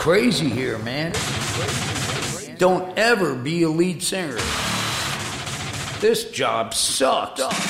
crazy here, man. Don't ever be a lead singer. This job sucks.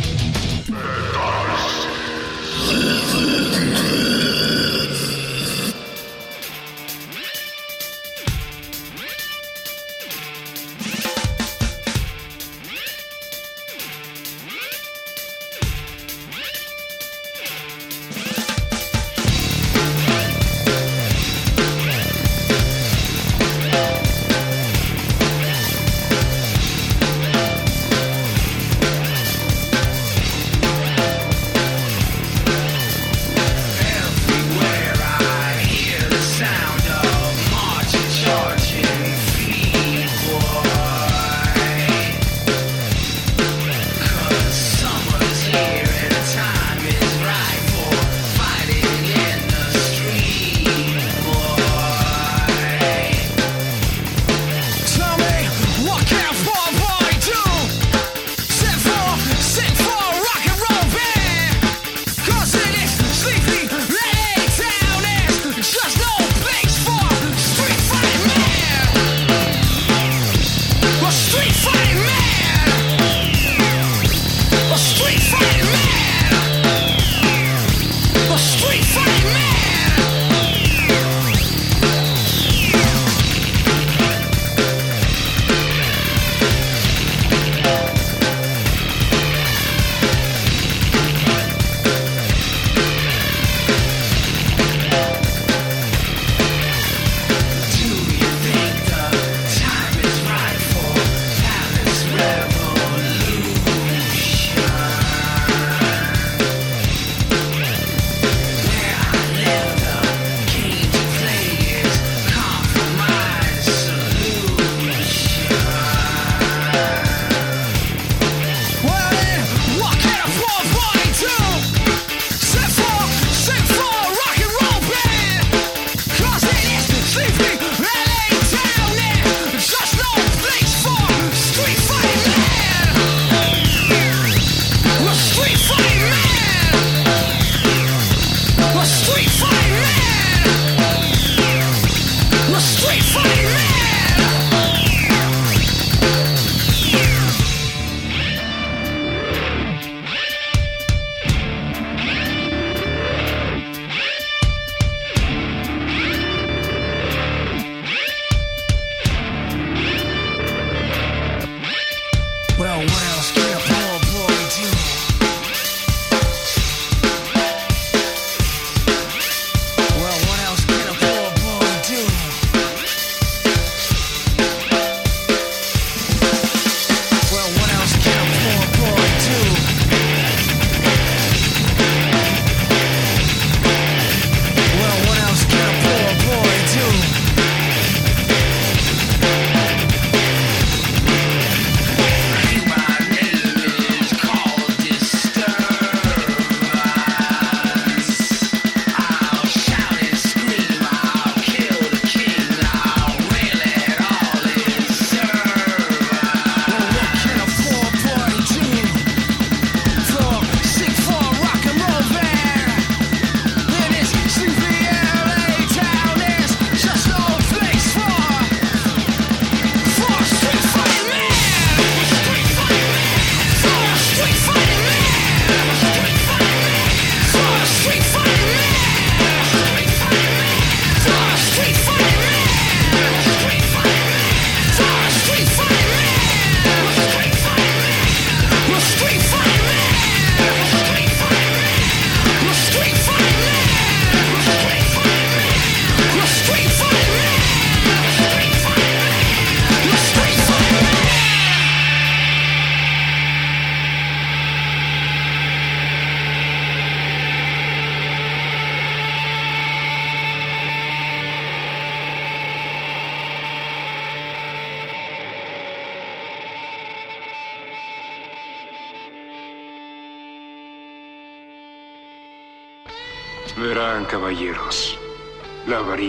Thank you.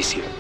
La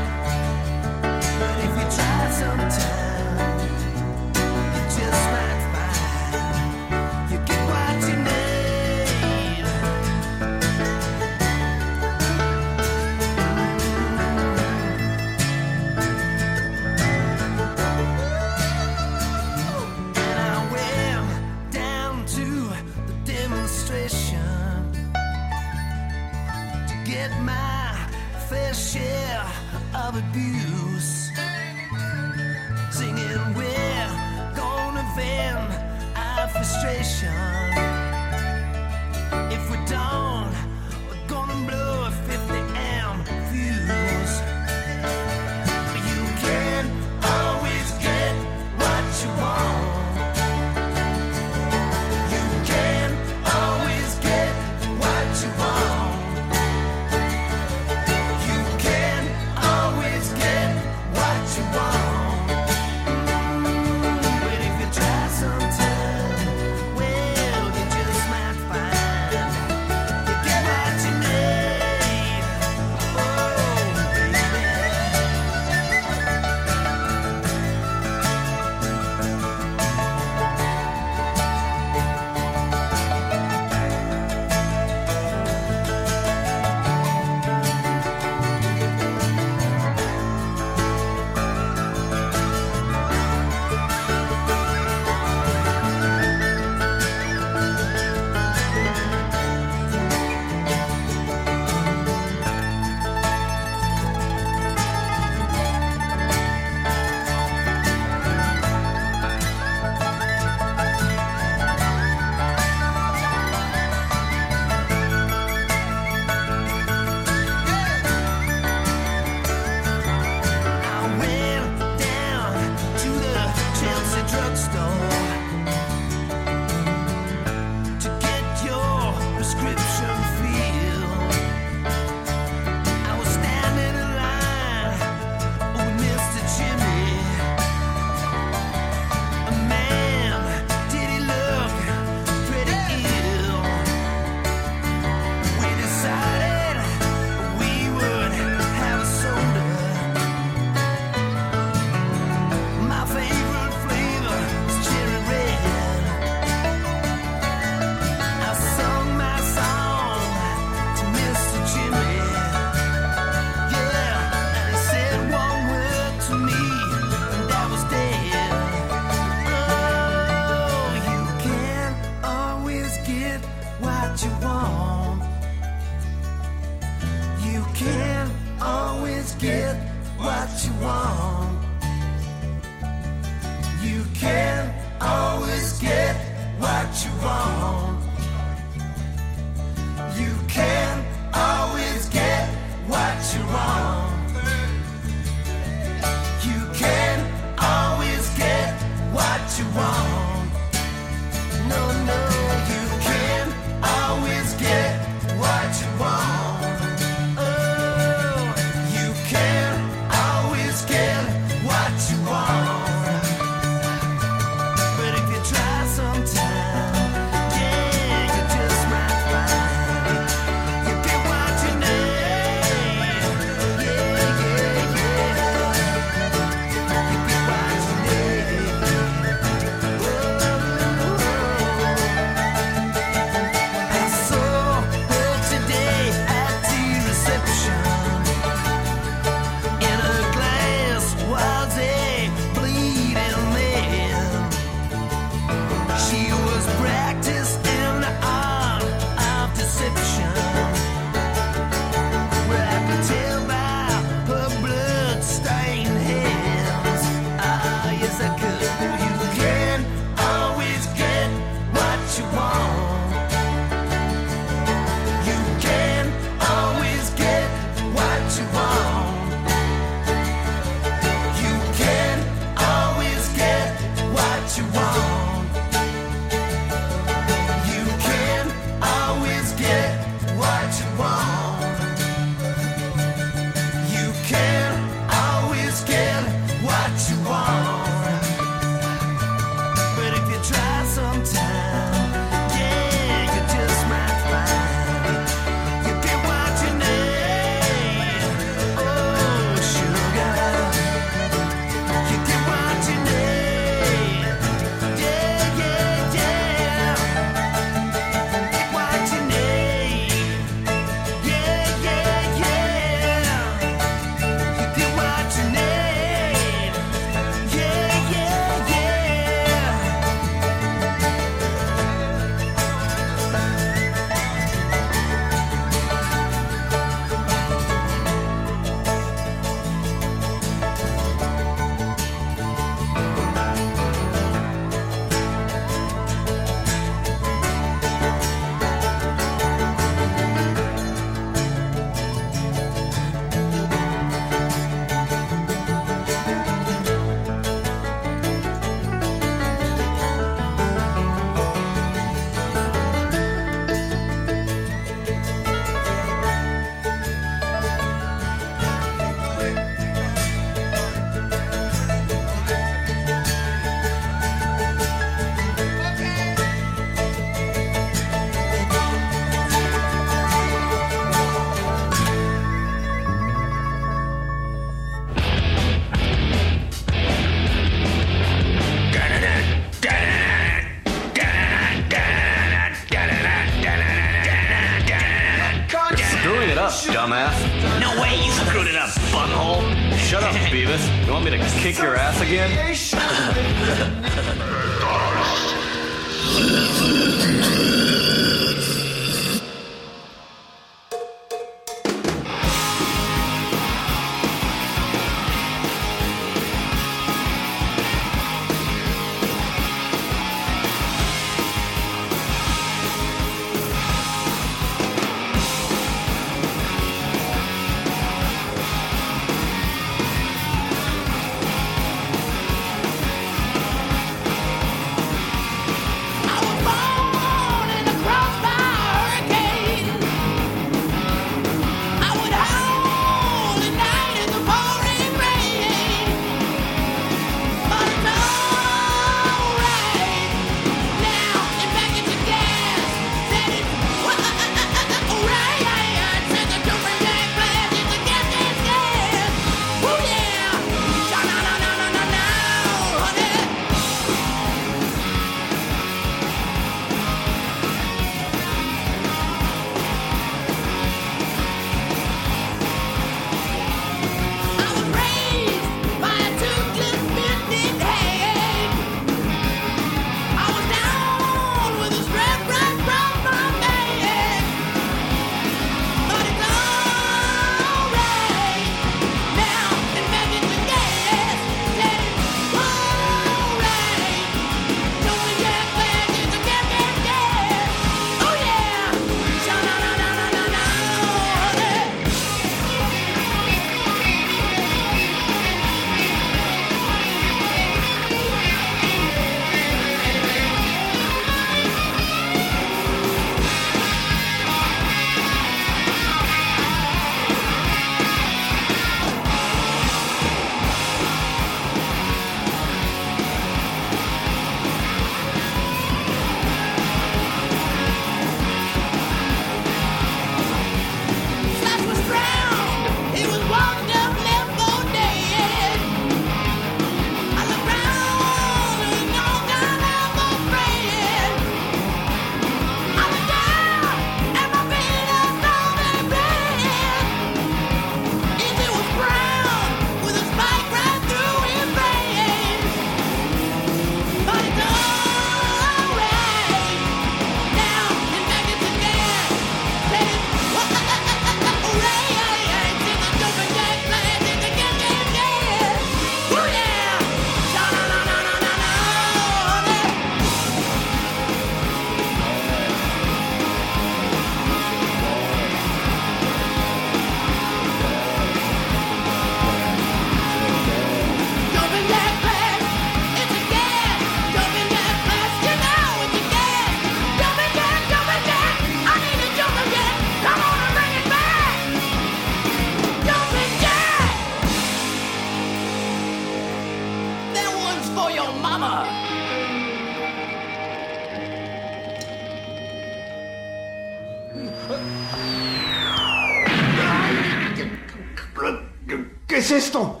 es esto?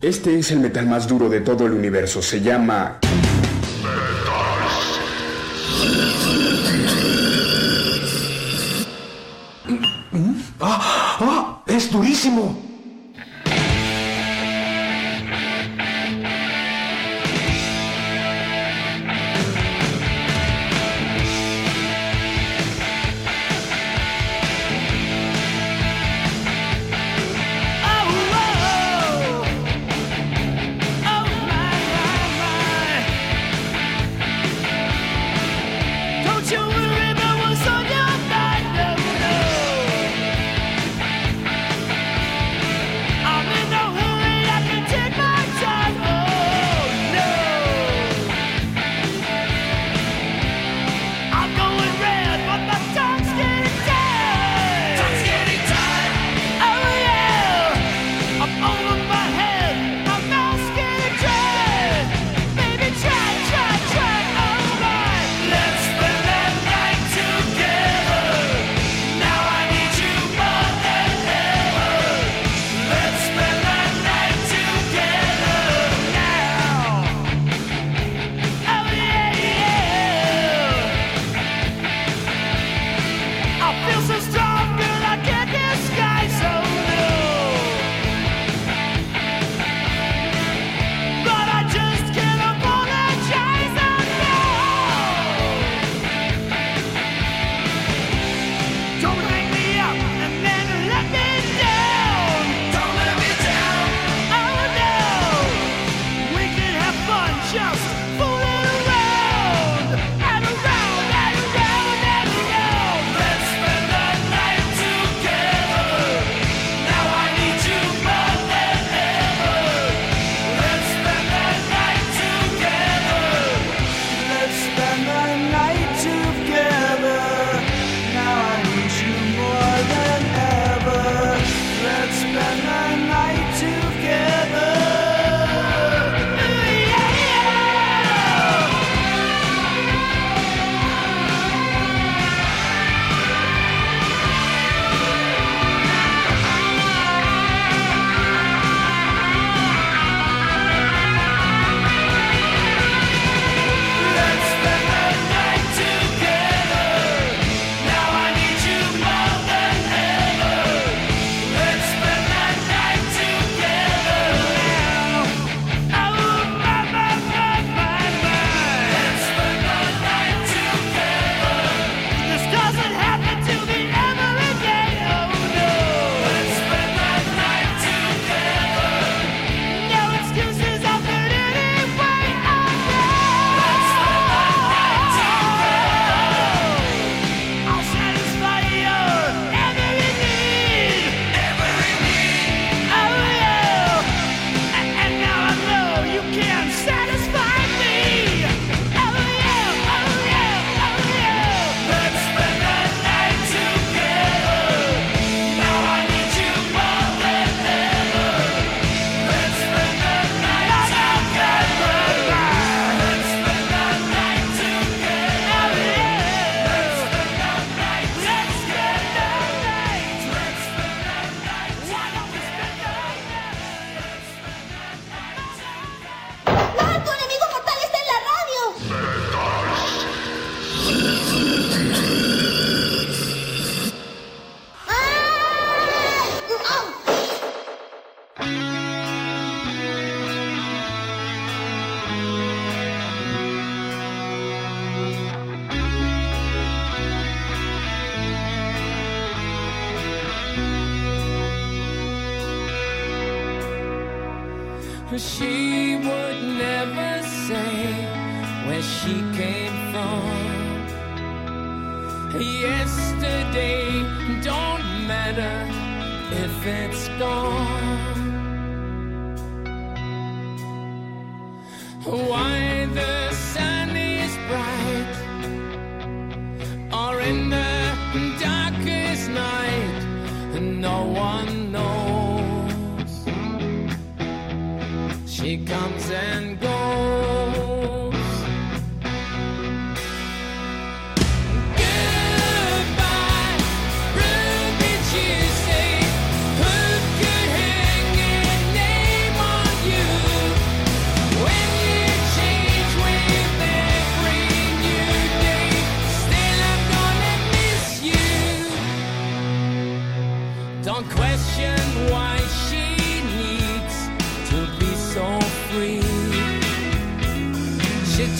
Este es el metal más duro de todo el universo. Se llama...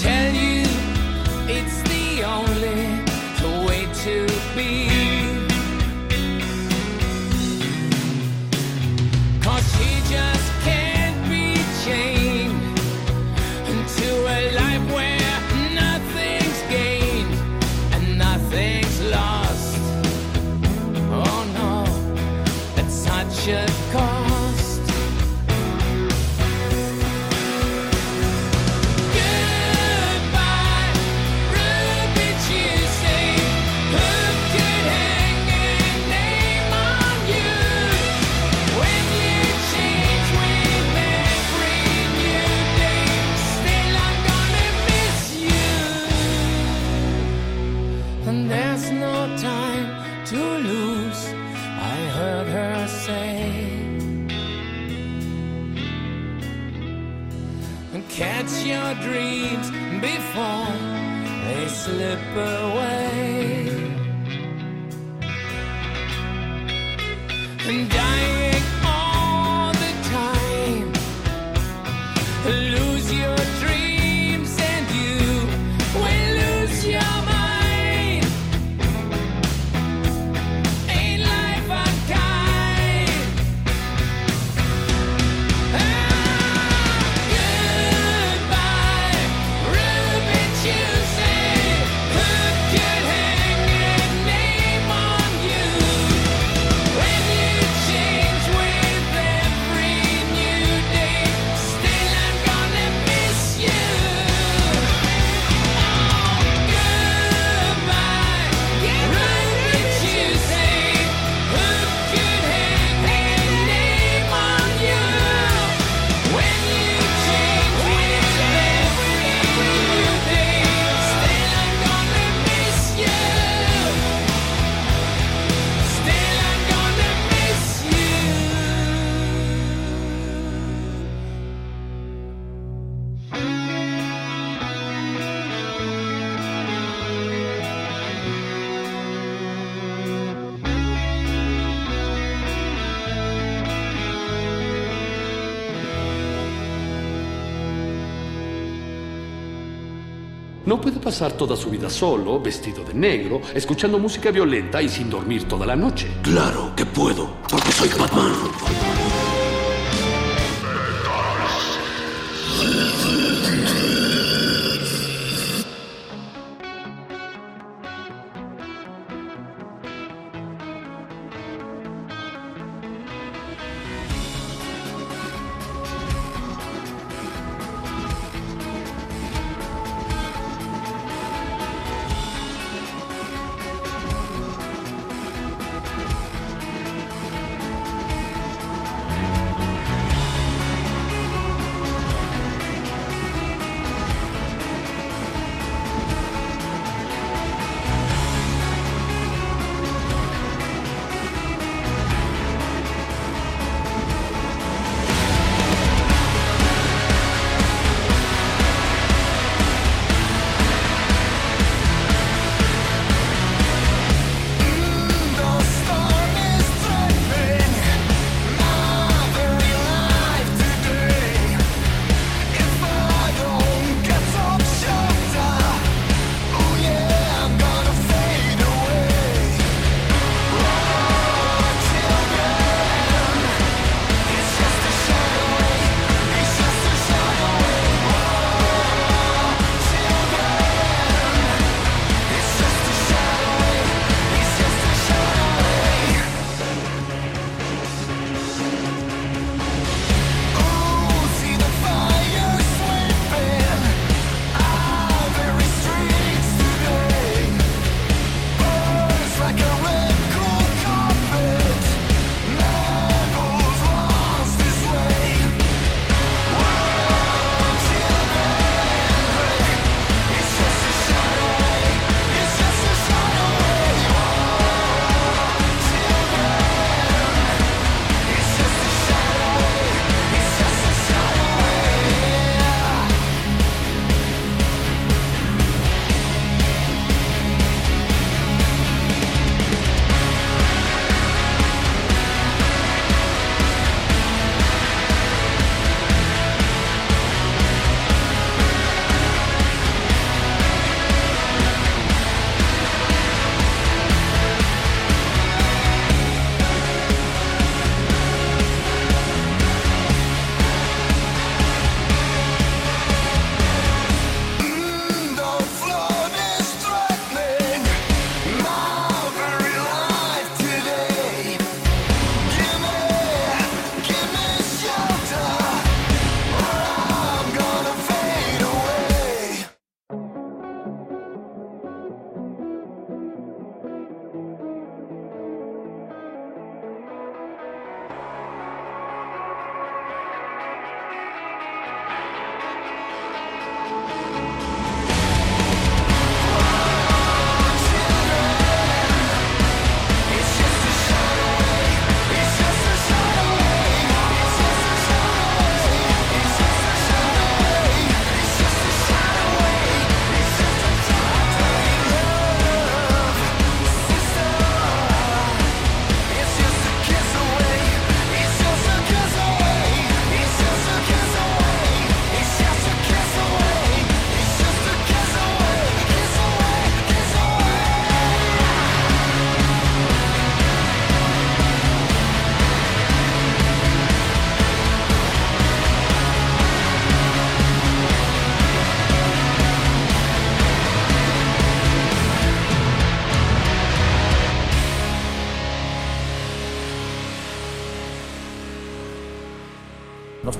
tell you toda su vida solo, vestido de negro, escuchando música violenta y sin dormir toda la noche. Claro que puedo, porque soy Batman.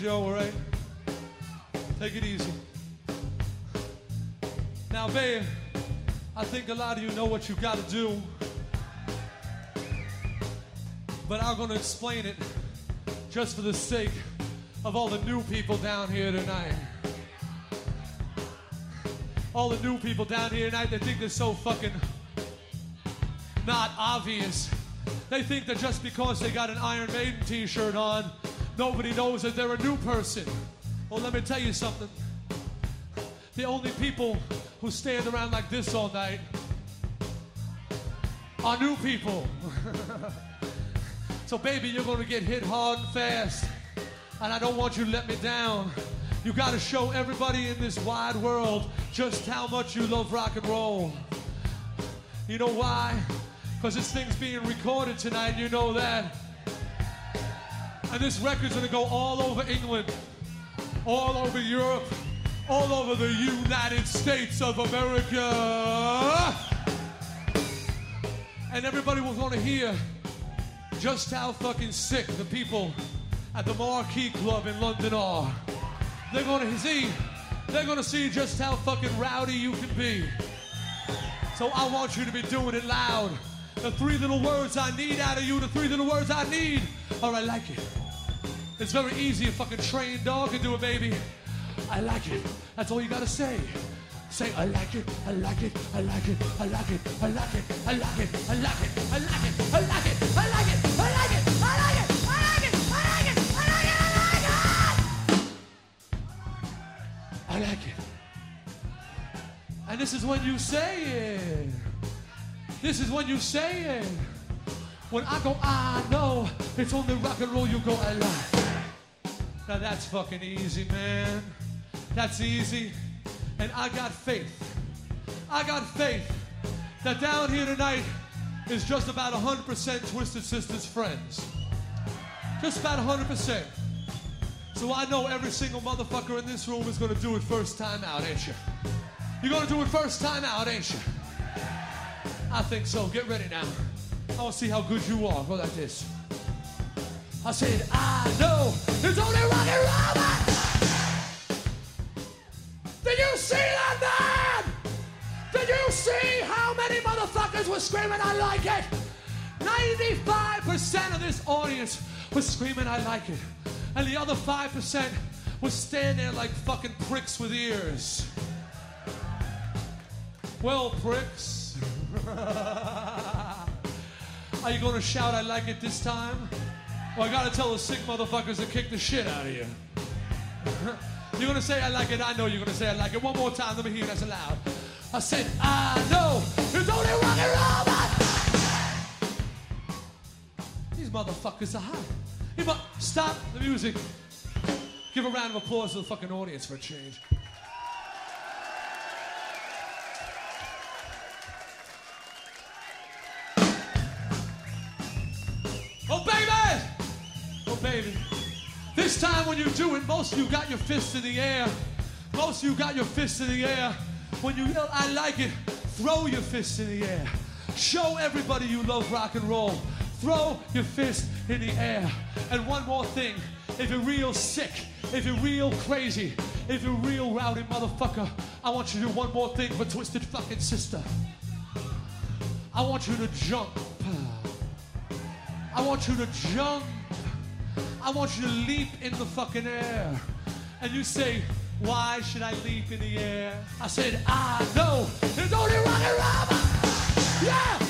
Joe, all right? Take it easy. Now, babe, I think a lot of you know what you got to do. But I'm to explain it just for the sake of all the new people down here tonight. All the new people down here tonight, they think they're so fucking not obvious. They think that just because they got an Iron Maiden t shirt on, nobody knows that they're a new person. Well, let me tell you something. The only people who stand around like this all night are new people. so, baby, you're gonna get hit hard and fast. And I don't want you to let me down. You gotta show everybody in this wide world just how much you love rock and roll. You know why? Because this thing's being recorded tonight, you know that. And this record's gonna go all over England, all over Europe, all over the United States of America. And everybody will want to hear just how fucking sick the people at the Marquee Club in London are. They're gonna see, they're gonna see just how fucking rowdy you can be. So I want you to be doing it loud. The three little words I need out of you, the three little words I need are I like it. It's very easy, a fucking trained dog can do it, baby. I like it. That's all you gotta say. Say, I like it, I like it, I like it, I like it, I like it, I like it, I like it, I like it, I like it, I like it, I like it, I like it, I like it, I like it, I like it, I like it. I like it. And this is when you say it. This is when you say it. When I go, I know, it's only rock and roll you go, I like. Now that's fucking easy, man. That's easy. And I got faith. I got faith that down here tonight is just about 100% Twisted Sisters friends. Just about 100%. So I know every single motherfucker in this room is gonna do it first time out, ain't you? You're gonna do it first time out, ain't you? I think so. Get ready now. I wanna see how good you are. Go like this. I said, I know it's only rock and roll, man. Did you see that, man? Did you see how many motherfuckers were screaming, I like it? 95% of this audience was screaming, I like it. And the other 5% was standing there like fucking pricks with ears. Well, pricks. Are you gonna shout, I like it this time? Well, I gotta tell the sick motherfuckers to kick the shit out of you. You're gonna say I like it, I know you're gonna say I like it. One more time, let me hear that loud. I said, I know it's only rock and roll, man. These motherfuckers are hot. You mu- stop the music. Give a round of applause to the fucking audience for a change. This time when you do it, most of you got your fists in the air. Most of you got your fists in the air. When you yell, I like it, throw your fists in the air. Show everybody you love rock and roll. Throw your fist in the air. And one more thing if you're real sick, if you're real crazy, if you're real rowdy motherfucker, I want you to do one more thing for Twisted Fucking Sister. I want you to jump. I want you to jump. I want you to leap in the fucking air. And you say, why should I leap in the air? I said, I know it's only roll. Yeah,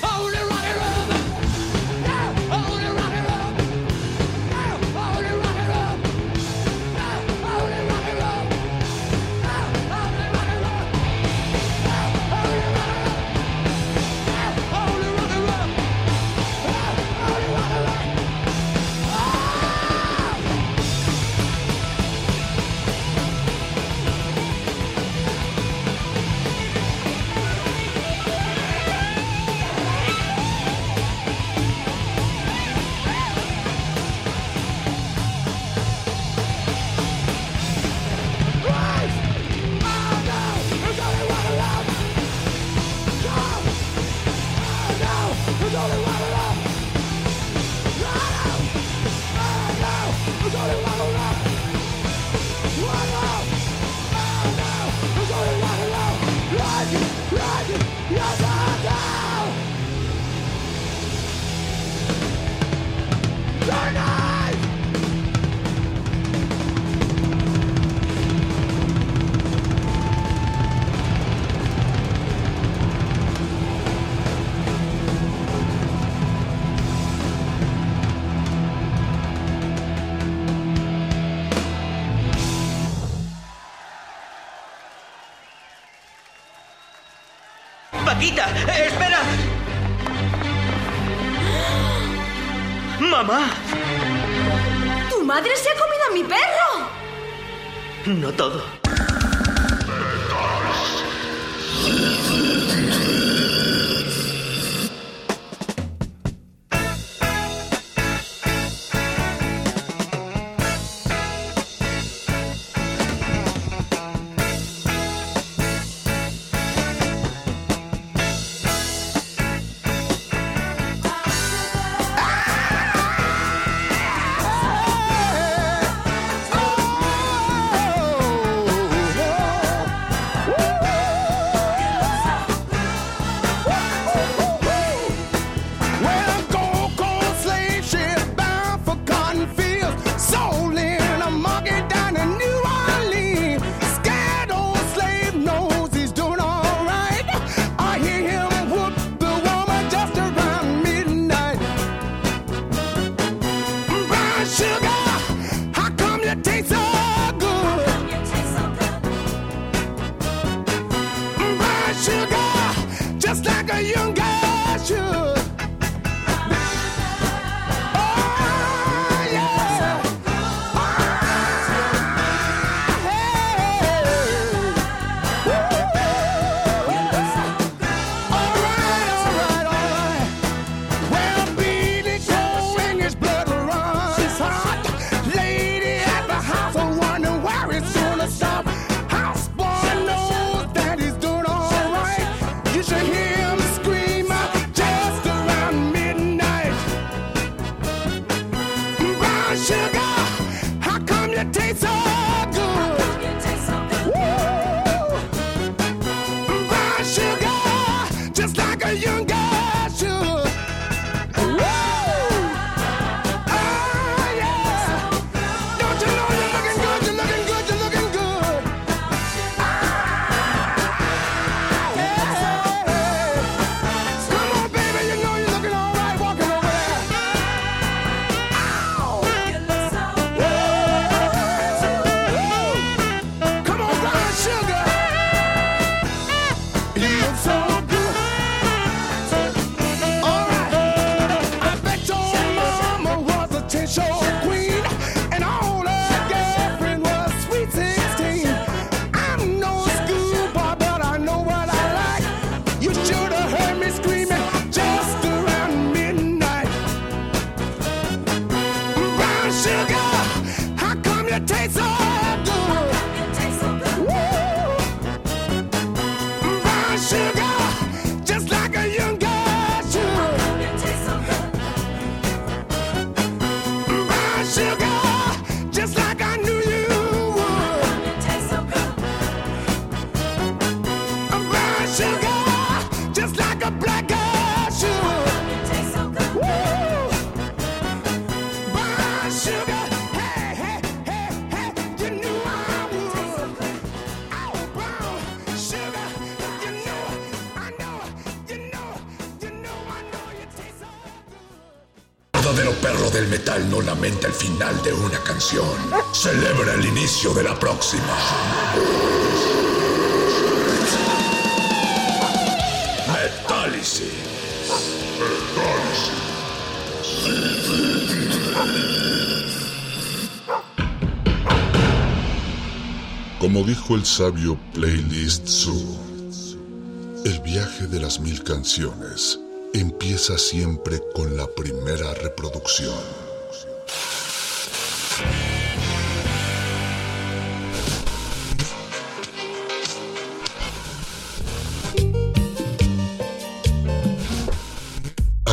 celebra el inicio de la próxima. Metálisis. Como dijo el sabio Playlist Zoo, el viaje de las mil canciones empieza siempre con la primera reproducción.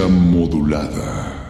Modulada.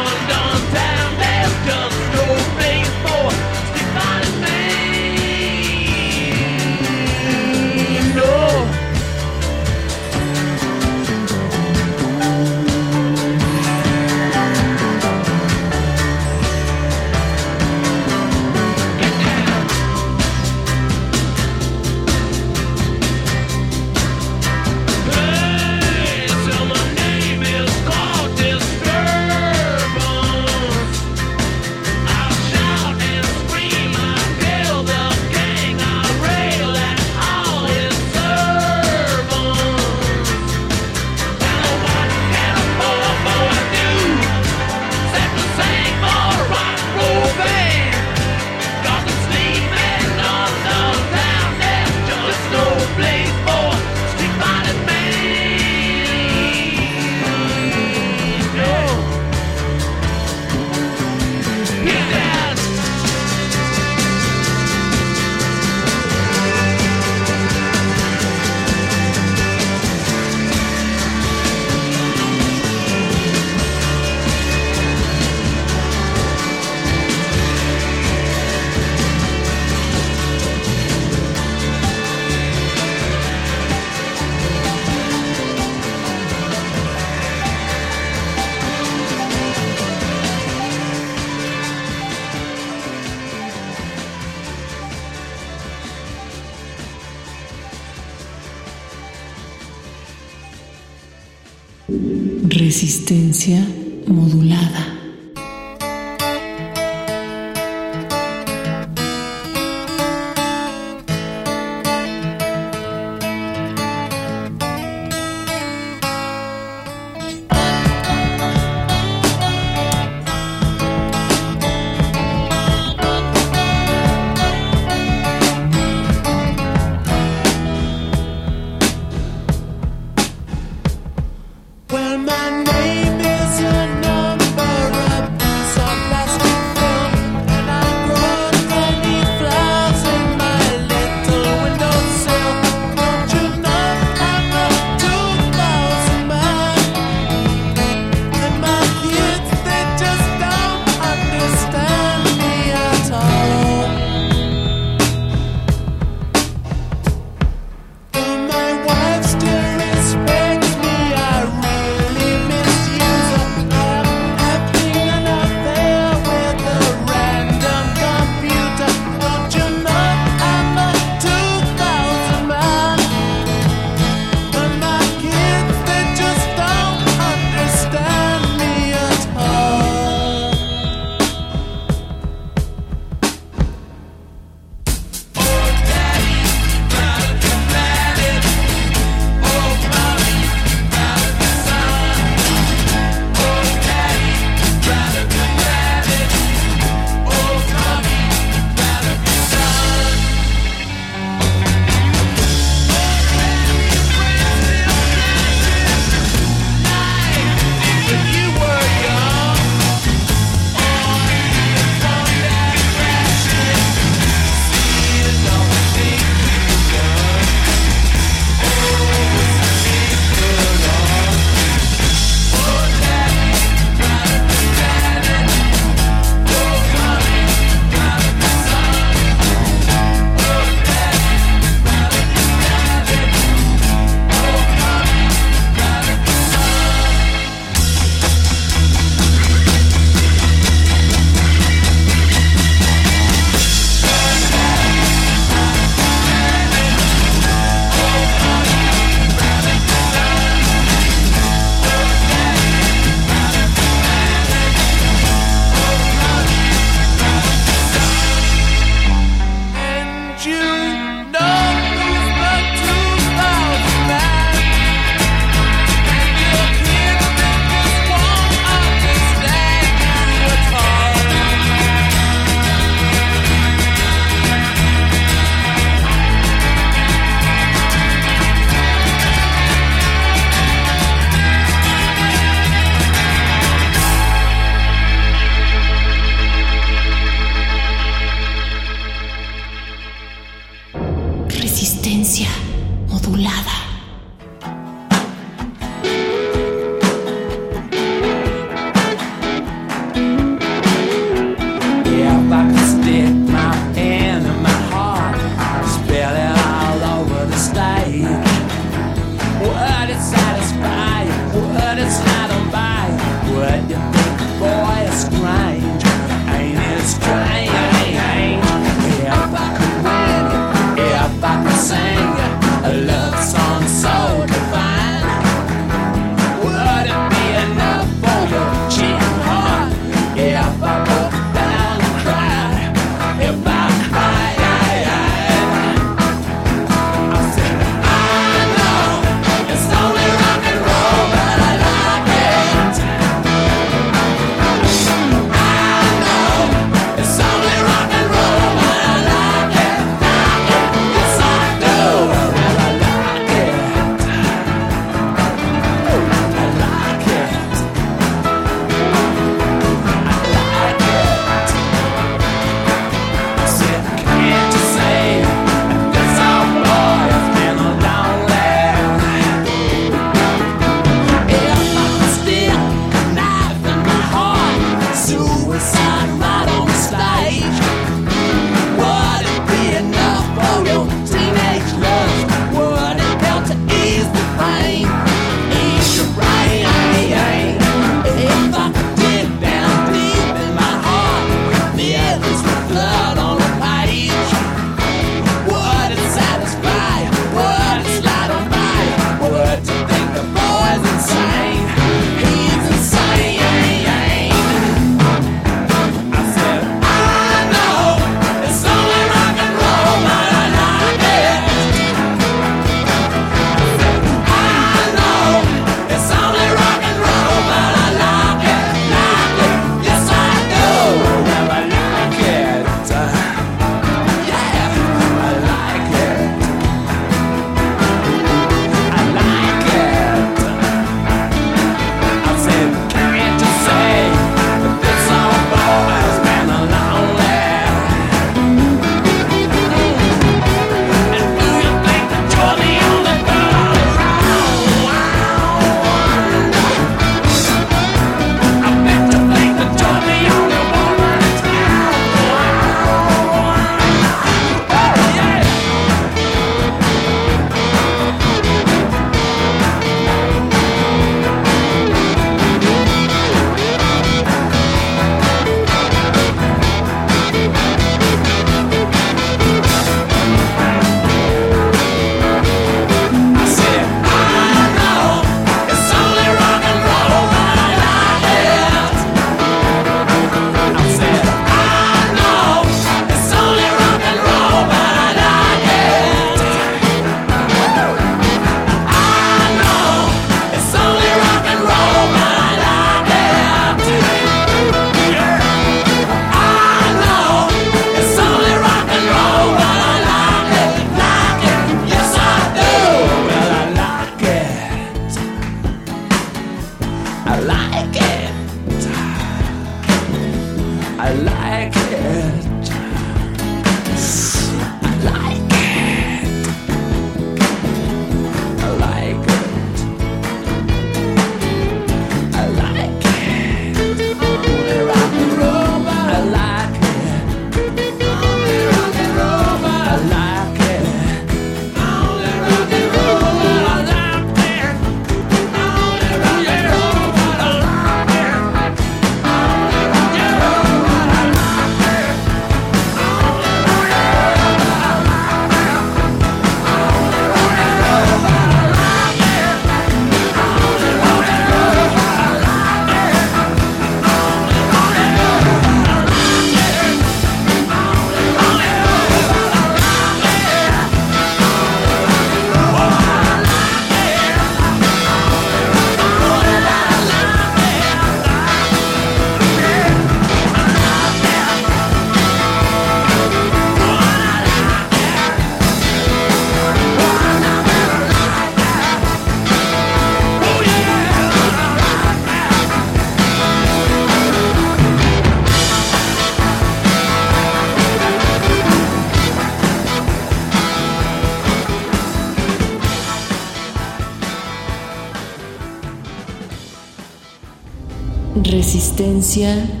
Resistencia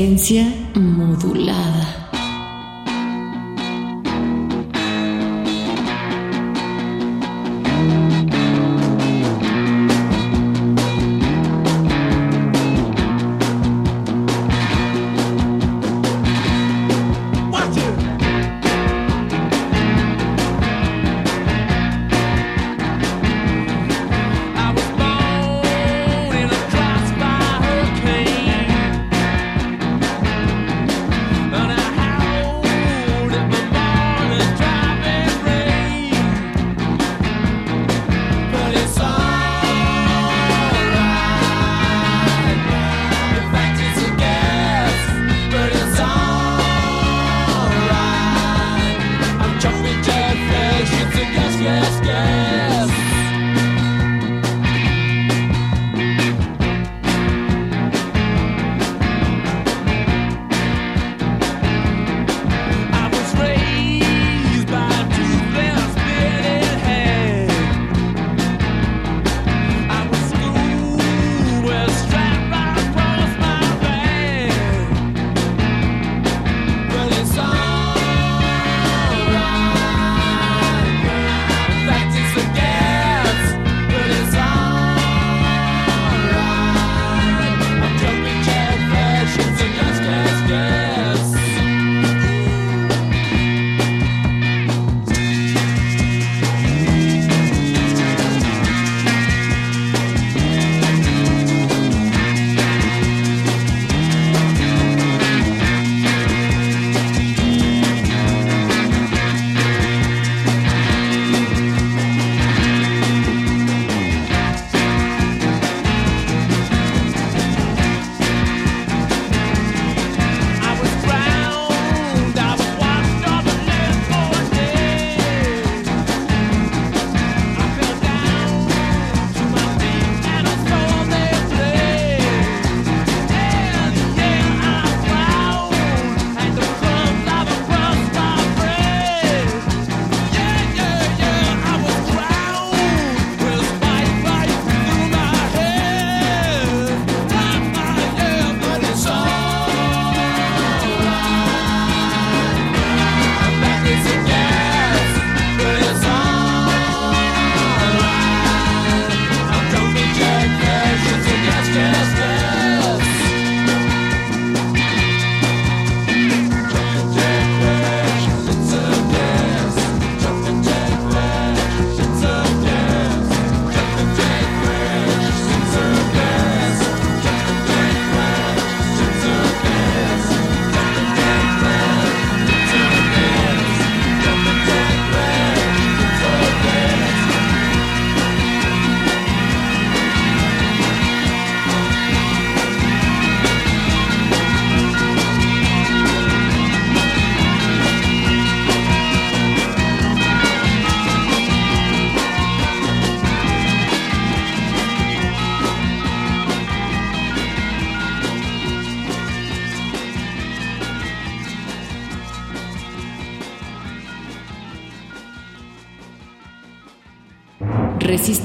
Resistencia modulada.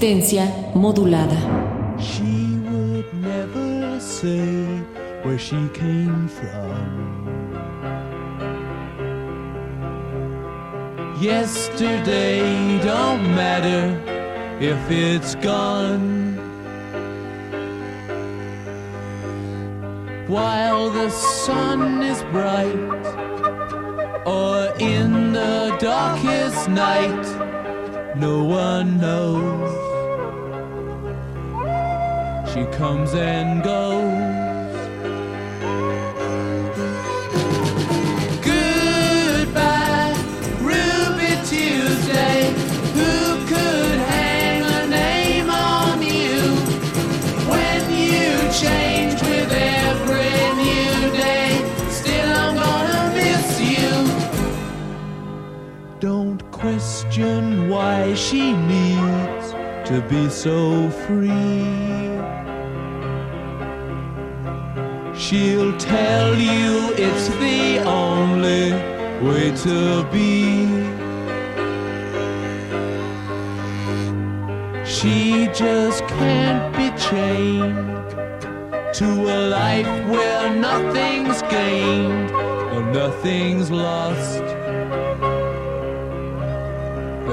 Resistencia modulada. She would never say where she came from. Yesterday don't matter if it's gone. While the sun is bright, or in the darkest night, no one knows. She comes and goes. Goodbye, Ruby Tuesday. Who could hang a name on you when you change with every new day? Still, I'm gonna miss you. Don't question why she needs to be so free. She'll tell you it's the only way to be. She just can't be chained to a life where nothing's gained or nothing's lost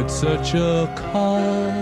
at such a cost.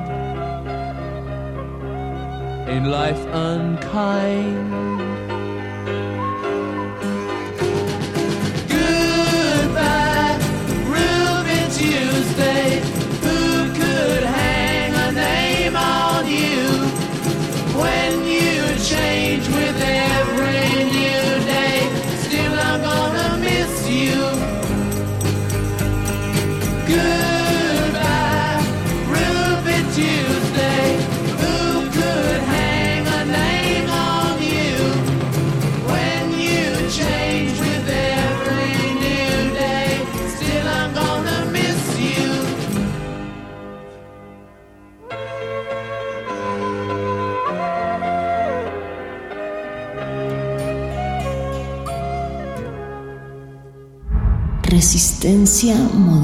In life unkind. Resistencia modulada.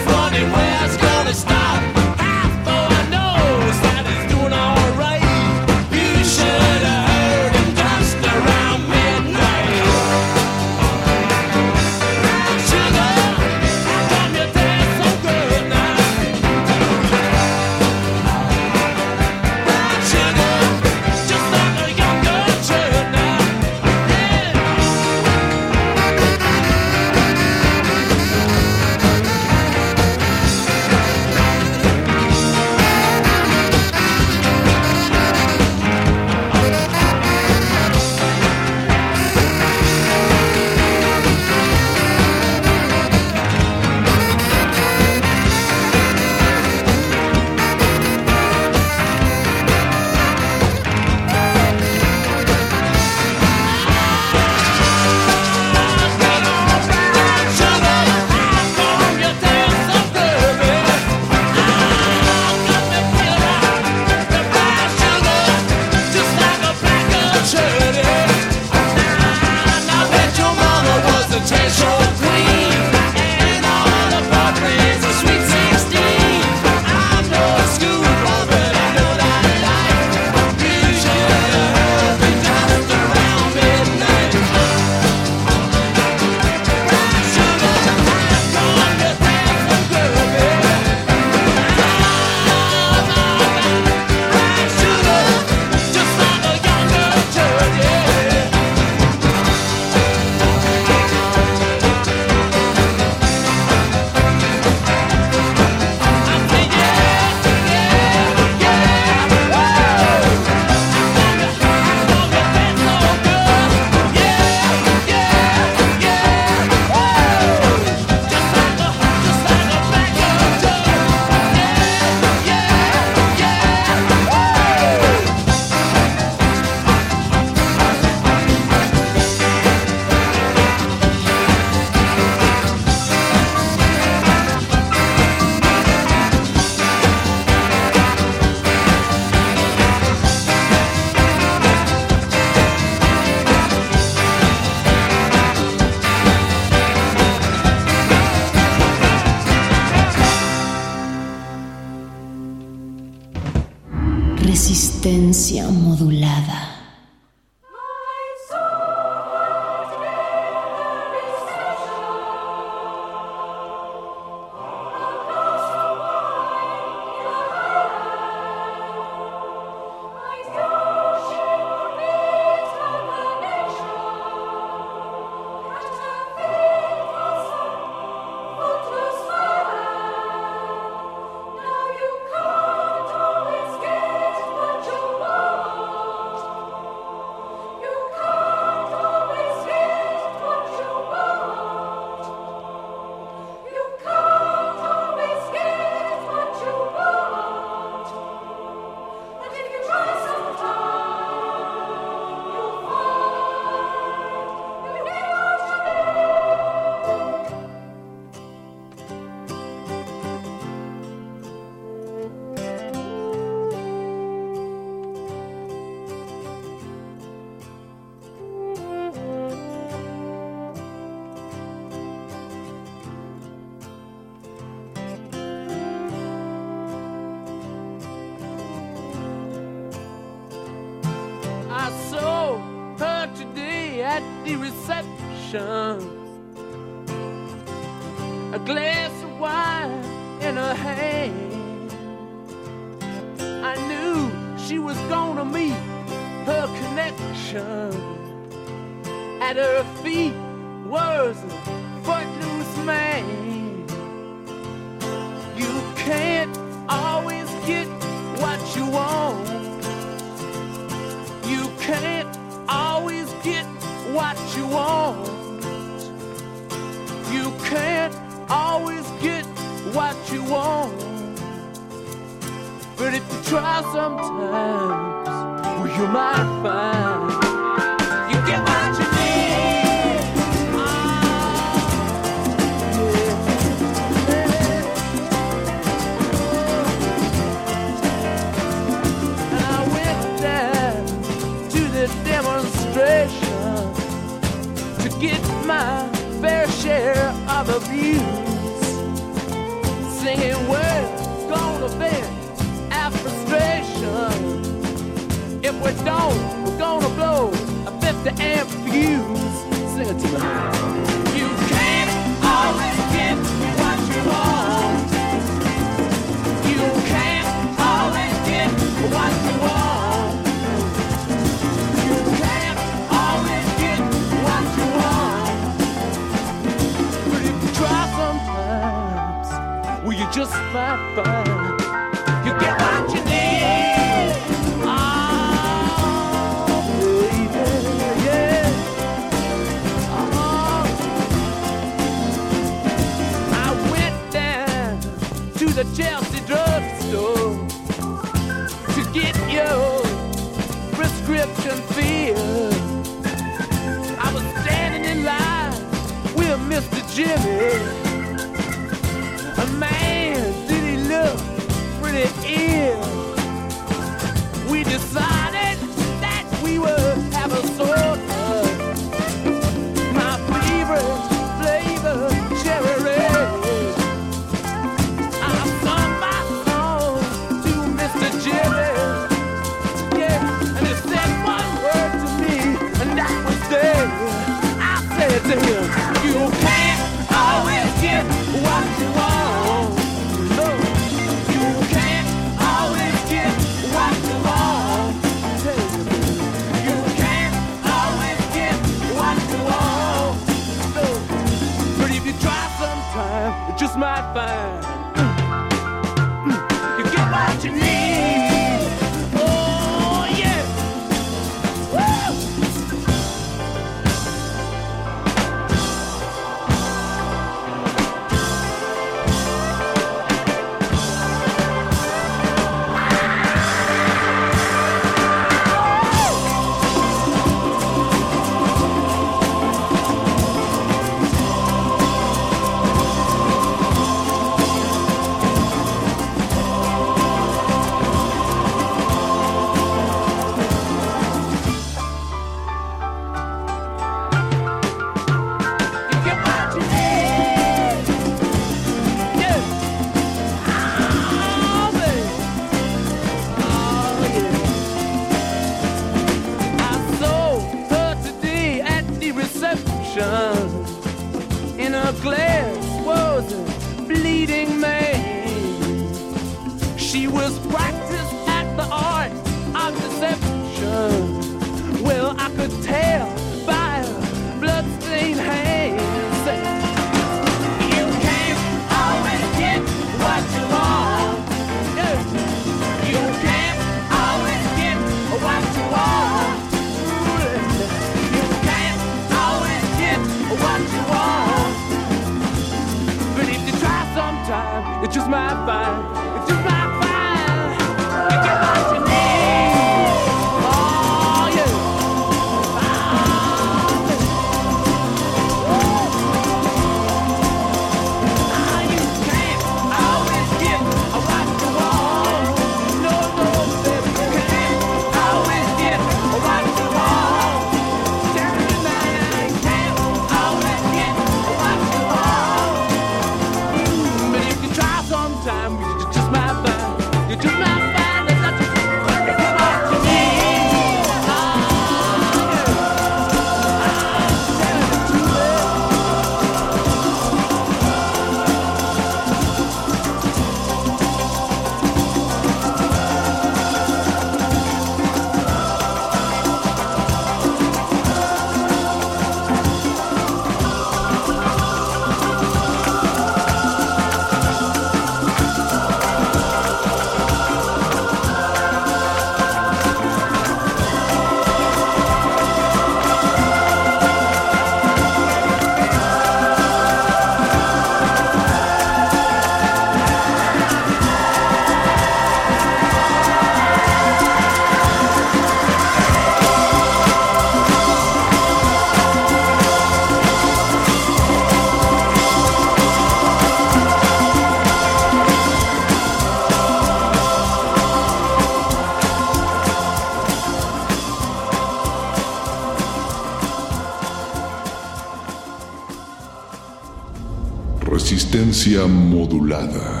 Modulada.